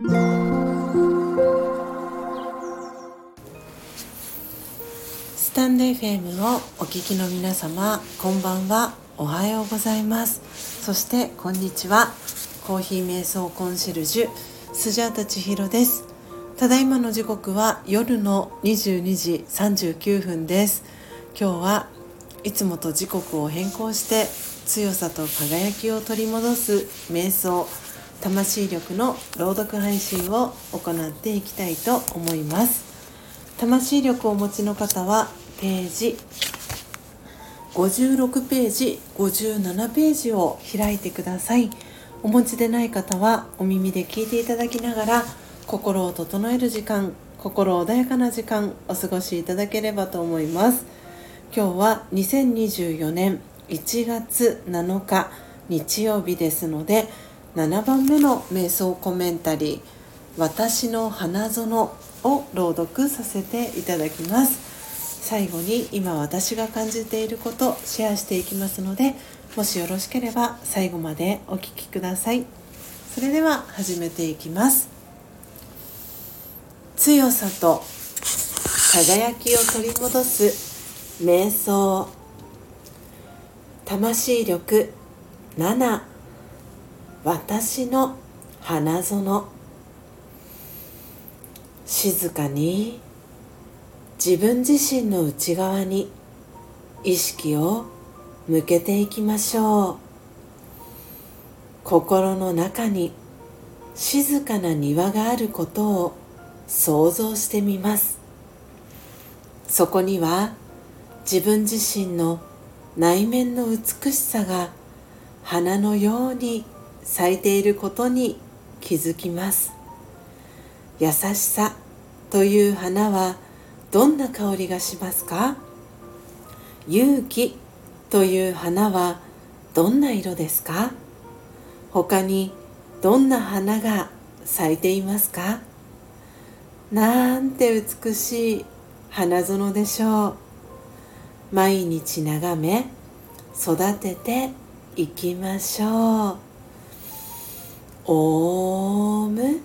スタンレー FM をお聞きの皆様こんばんは。おはようございます。そしてこんにちは。コーヒー瞑想コンシェルジュスジャータ千尋です。ただいまの時刻は夜の22時39分です。今日はいつもと時刻を変更して強さと輝きを取り戻す瞑想魂力の朗読配信を行っていきたいと思います。魂力をお持ちの方はページ56ページ57ページを開いてください。お持ちでない方はお耳で聞いていただきながら心を整える時間心穏やかな時間お過ごしいただければと思います。今日は2024年1月7日日曜日ですので7番目の瞑想コメンタリー「私の花園」を朗読させていただきます。最後に今私が感じていることシェアしていきますのでもしよろしければ最後までお聴きください。それでは始めていきます。強さと輝きを取り戻す瞑想。魂力7私の花園。静かに自分自身の内側に意識を向けていきましょう。心の中に静かな庭があることを想像してみます。そこには自分自身の内面の美しさが花のように咲いていることに気づきます。優しさという花はどんな香りがしますか？勇気という花はどんな色ですか？他にどんな花が咲いていますか？なんて美しい花園でしょう。毎日眺め育てていきましょう。オーム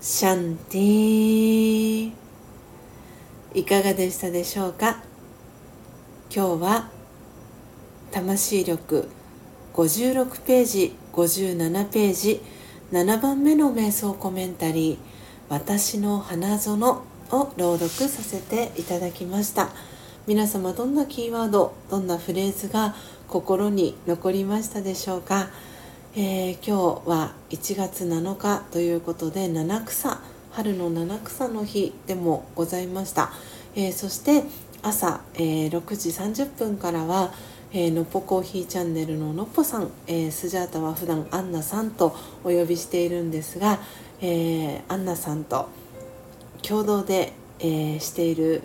シャンティいかがでしたでしょうか？今日は魂力56ページ57ページ7番目の瞑想コメンタリー「私の花園」を朗読させていただきました。皆様どんなキーワードどんなフレーズが心に残りましたでしょうか？えー、今日は1月7日ということで七草春の七草の日でもございました、えー、そして朝、えー、6時30分からは、えー、のっぽコーヒーチャンネルののっぽさん、えスジャータは普段アンナさんとお呼びしているんですが、えアンナさんと共同で、えしている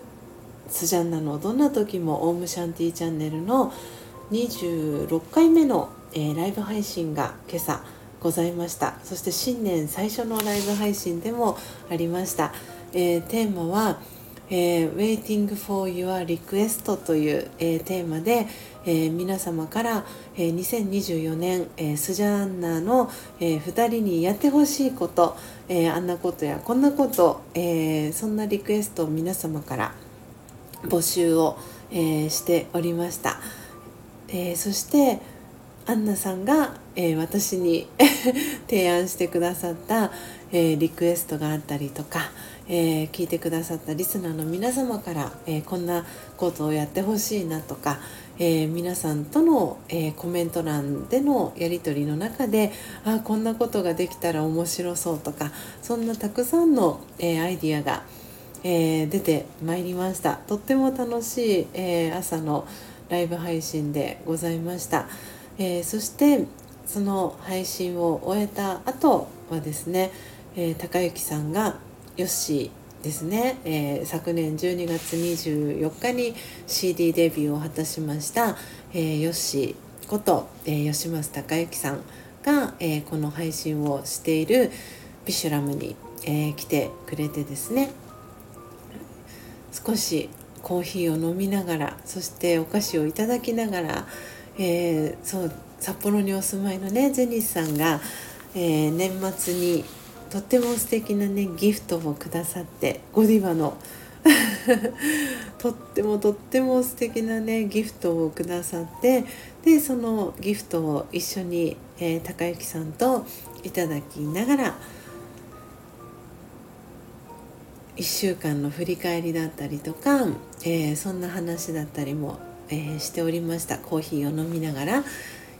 スジャンナのどんな時もオウムシャンティーチャンネルの26回目のえー、ライブ配信が今朝ございました。そして新年最初のライブ配信でもありました、えー、テーマは、えー、Waiting for Your Request という、えー、テーマで、え、皆様から、え、2024年、えー、スジャンナの、え、2人にやってほしいこと、え、あんなことやこんなこと、え、そんなリクエストを皆様から募集を、え、しておりました、え、そしてアンナさんが、えー、私に 提案してくださった、えー、リクエストがあったりとか、えー、聞いてくださったリスナーの皆様から、えこんなことをやってほしいなとか、え皆さんとの、えコメント欄でのやり取りの中であこんなことができたら面白そうとかそんなたくさんの、えアイディアが、え出てまいりましたとっても楽しい、え朝のライブ配信でございました。えー、そしてその配信を終えた後はですね、えー、高之さんがヨッシーですね、えー、昨年12月24日に CD デビューを果たしました、えー、ヨッシーこと、えー、吉松隆之さんが、えー、この配信をしているビシュラムに、えー、来てくれてですね少しコーヒーを飲みながらそしてお菓子をいただきながらえー、そう札幌にお住まいのねジェニスさんが、えー、年末にとっても素敵なねギフトをくださってゴディバの とってもとっても素敵なねギフトをくださってでそのギフトを一緒に、えー、高之さんといただきながら1週間の振り返りだったりとか、えー、そんな話だったりも、えー、しておりました。コーヒーを飲みながら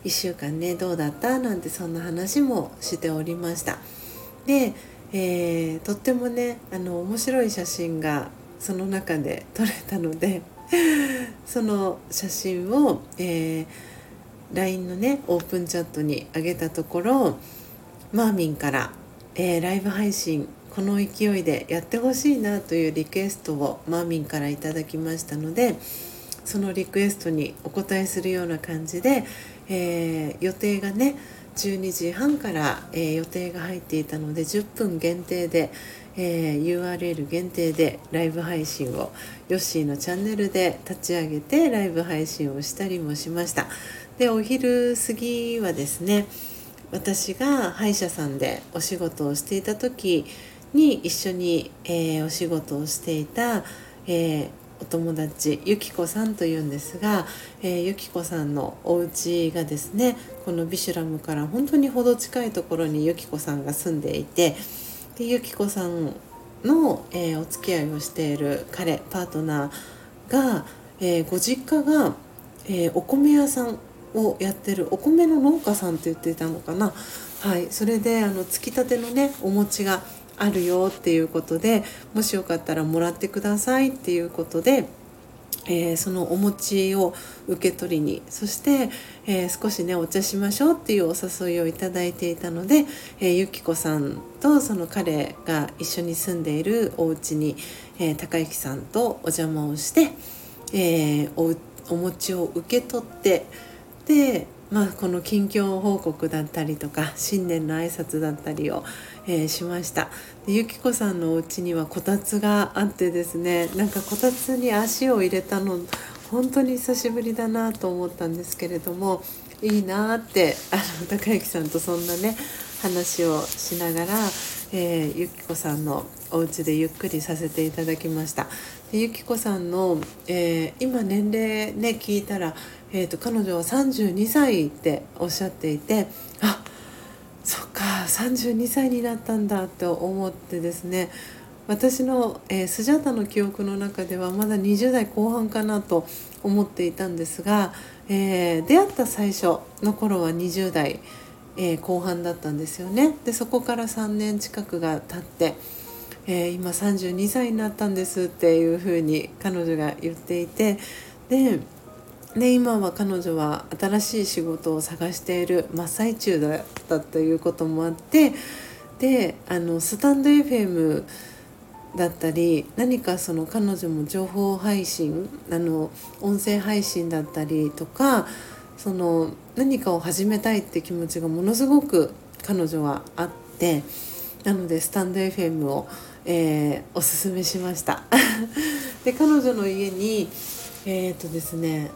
1週間ねどうだった？なんてそんな話もしておりました。で、えー、とってもねあの面白い写真がその中で 撮れたので その写真を、えー、LINE のねオープンチャットに上げたところマーミンから、えー、ライブ配信この勢いでやってほしいなというリクエストをマーミンからいただきましたのでそのリクエストにお答えするような感じで、えー、予定がね12時半から、えー、予定が入っていたので10分限定で、えー、URL 限定でライブ配信をヨッシーのチャンネルで立ち上げてライブ配信をしたりもしました。でお昼過ぎはですね私が歯医者さんでお仕事をしていた時に一緒に、えー、お仕事をしていた、えー、お友達ゆきこさんというんですが、えー、ゆきこさんのお家がですねこのビシュラムから本当に程近いところにゆきこさんが住んでいてでゆきこさんの、えー、お付き合いをしている彼パートナーが、えー、ご実家が、えお米屋さんをやってるお米の農家さんって言っていたのかな。はいそれであのつきたてのねお餅があるよっていうことでもしよかったらもらってくださいっていうことで、えー、そのお餅を受け取りにそして、えー、少しねお茶しましょうっていうお誘いをいただいていたので、えー、ゆきこさんとその彼が一緒に住んでいるお家に、えー、高之さんとお邪魔をして、えー、お餅を受け取ってでまあ、この近況報告だったりとか新年の挨拶だったりを、えー、しました。でゆきこさんのお家にはこたつがあってですねなんかこたつに足を入れたの本当に久しぶりだなと思ったんですけれどもいいなってあの高之さんとそんなね話をしながら、えー、ゆきこさんのお家でゆっくりさせていただきました。でゆきこさんの、えー、今年齢ね聞いたら、えーと彼女は32歳っておっしゃっていてあっそっか32歳になったんだって思ってですね。私の、えー、スジャータの記憶の中ではまだ20代後半かなと思っていたんですが、えー、出会った最初の頃は20代、えー、後半だったんですよね。でそこから3年近くが経って、え今32歳になったんですっていうふうに彼女が言っていてでで今は彼女は新しい仕事を探している真っ最中だったということもあってであのスタンド FM だったり何かその彼女も情報配信あの音声配信だったりとかその何かを始めたいって気持ちがものすごく彼女はあってなのでスタンド FM を、えー、おすすめしました。で彼女の家にえっ、ー、とですね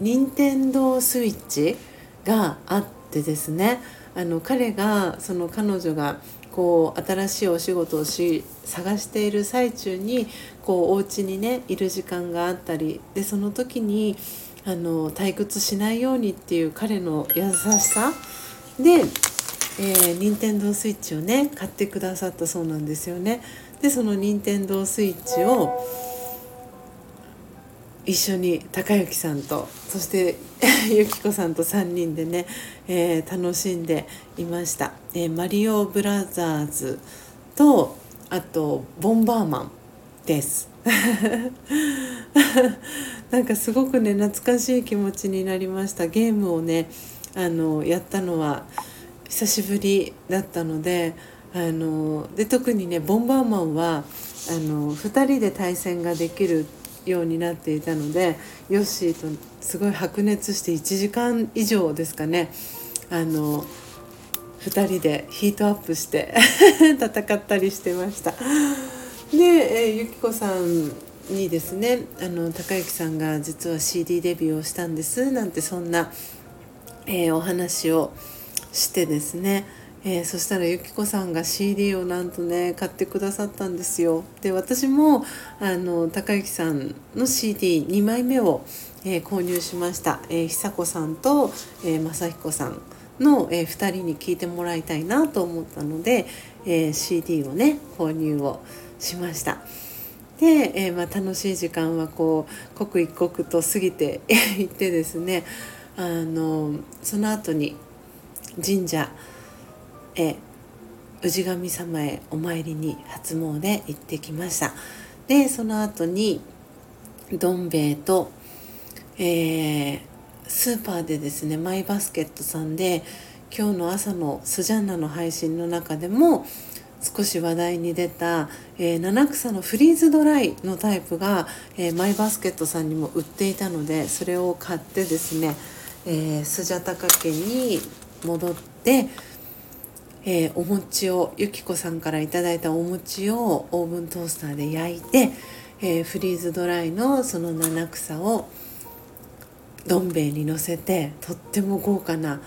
任天堂スイッチがあってですねあの彼がその彼女がこう新しいお仕事をし探している最中にこうお家にねいる時間があったりでその時にあの退屈しないようにっていう彼の優しさで、えー、任天堂スイッチをね買ってくださったそうなんですよね。でその任天堂スイッチを一緒に高之さんとそしてゆきこさんと3人でね、えー、楽しんでいました、えー、マリオブラザーズとあとボンバーマンです。なんかすごくね懐かしい気持ちになりました。ゲームをねあのやったのは久しぶりだったのであので特にねボンバーマンはあの2人で対戦ができるようになっていたのでヨッシーとすごい白熱して1時間以上ですかねあの2人でヒートアップして 戦ったりしてました。で、えー、ゆきこさんにですねあの高之さんが実は CD デビューをしたんですなんてそんな、えー、お話をしてですね、えー、そしたらゆきこさんが CD をなんとね買ってくださったんですよで私もあの高之さんの CD2 枚目を、えー、購入しました、えー、久子さんと、えー、正彦さんの、えー、2人に聴いてもらいたいなと思ったので、えー、CD をね購入をしました。で、えー、まあ、楽しい時間はこう刻一刻と過ぎて いってですねあのその後に神社へ氏神様へお参りに初詣行ってきました。でその後にどん兵衛と、えー、スーパーでですねマイバスケットさんで今日の朝のスジャンナの配信の中でも少し話題に出た、えー、七草のフリーズドライのタイプが、えー、マイバスケットさんにも売っていたのでそれを買ってですね、えー、スジャタカ家に戻ってえー、お餅をゆきこさんから頂いたお餅をオーブントースターで焼いて、えー、フリーズドライのその七草をどん兵衛にのせてとっても豪華な、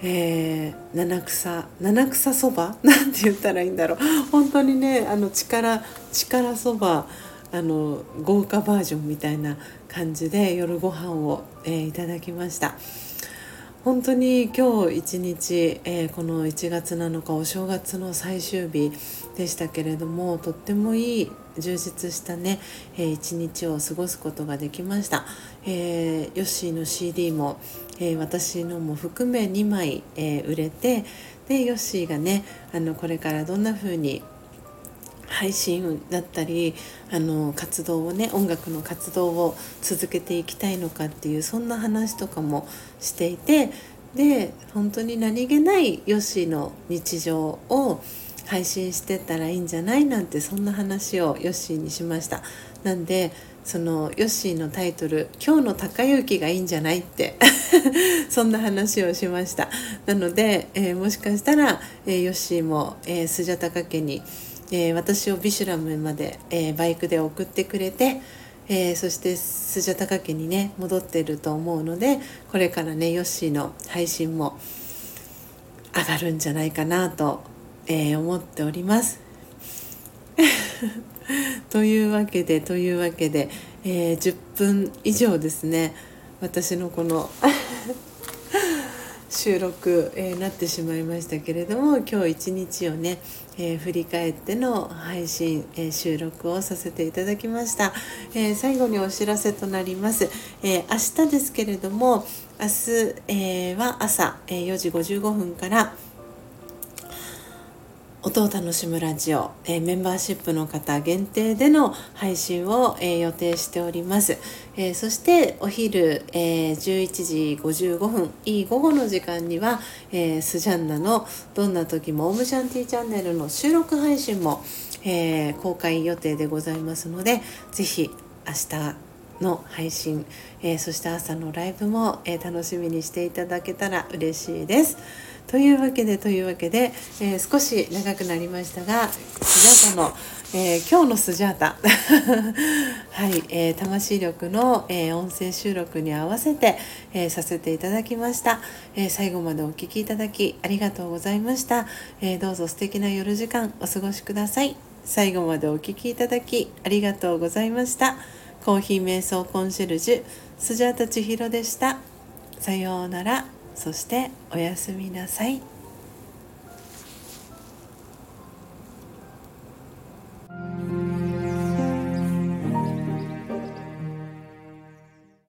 えー、七草七草そば？なんて言ったらいいんだろう本当にねあの力力そばあの豪華バージョンみたいな感じで夜ご飯を、えー、いただきました。本当に今日一日、えー、この1月7日お正月の最終日でしたけれどもとってもいい充実したね、えー、一日を過ごすことができました、えー、ヨッシーの CD も、えー、私のも含め2枚、え売れてでヨッシーがねあのこれからどんな風に配信だったりあの活動をね音楽の活動を続けていきたいのかっていうそんな話とかもしていてで本当に何気ないヨッシーの日常を配信してたらいいんじゃないなんてそんな話をヨッシーにしましたなんでそのヨッシーのタイトル「今日の高雪がいいんじゃない?」って そんな話をしましたなので、えー、もしかしたら、えー、ヨッシーも、えー、スジャタカ家に「えー、私をビシュラムまで、えー、バイクで送ってくれて、えー、そしてスジャタカ家にね戻ってると思うのでこれからねヨッシーの配信も上がるんじゃないかなと、え思っております。というわけでというわけで、え10分以上ですね私のこの 収録、えー、なってしまいましたけれども今日一日をね、えー、振り返っての配信、えー、収録をさせていただきました、え最後にお知らせとなります、え明日ですけれども明日、えは朝、え4時55分から「音を楽しむラジオ、えー、メンバーシップの方限定での配信を、えー、予定しております、えー、そしてお昼、え11時55分いい午後の時間には、えスジャンナの「どんな時もオムシャンティチャンネル」の収録配信も、え公開予定でございますので是非明日の配信、えそして朝のライブも、え楽しみにしていただけたら嬉しいです。というわけでというわけで、えー、少し長くなりましたがスジャータの、えー、今日のスジャータ。はい、えー、魂力の、え音声収録に合わせて、えさせていただきました、え最後までお聴きいただきありがとうございました、えどうぞ素敵な夜時間お過ごしください。最後までお聴きいただきありがとうございました。コーヒー瞑想コンシェルジュスジャータ千尋でした。さようなら。そしておやすみなさい。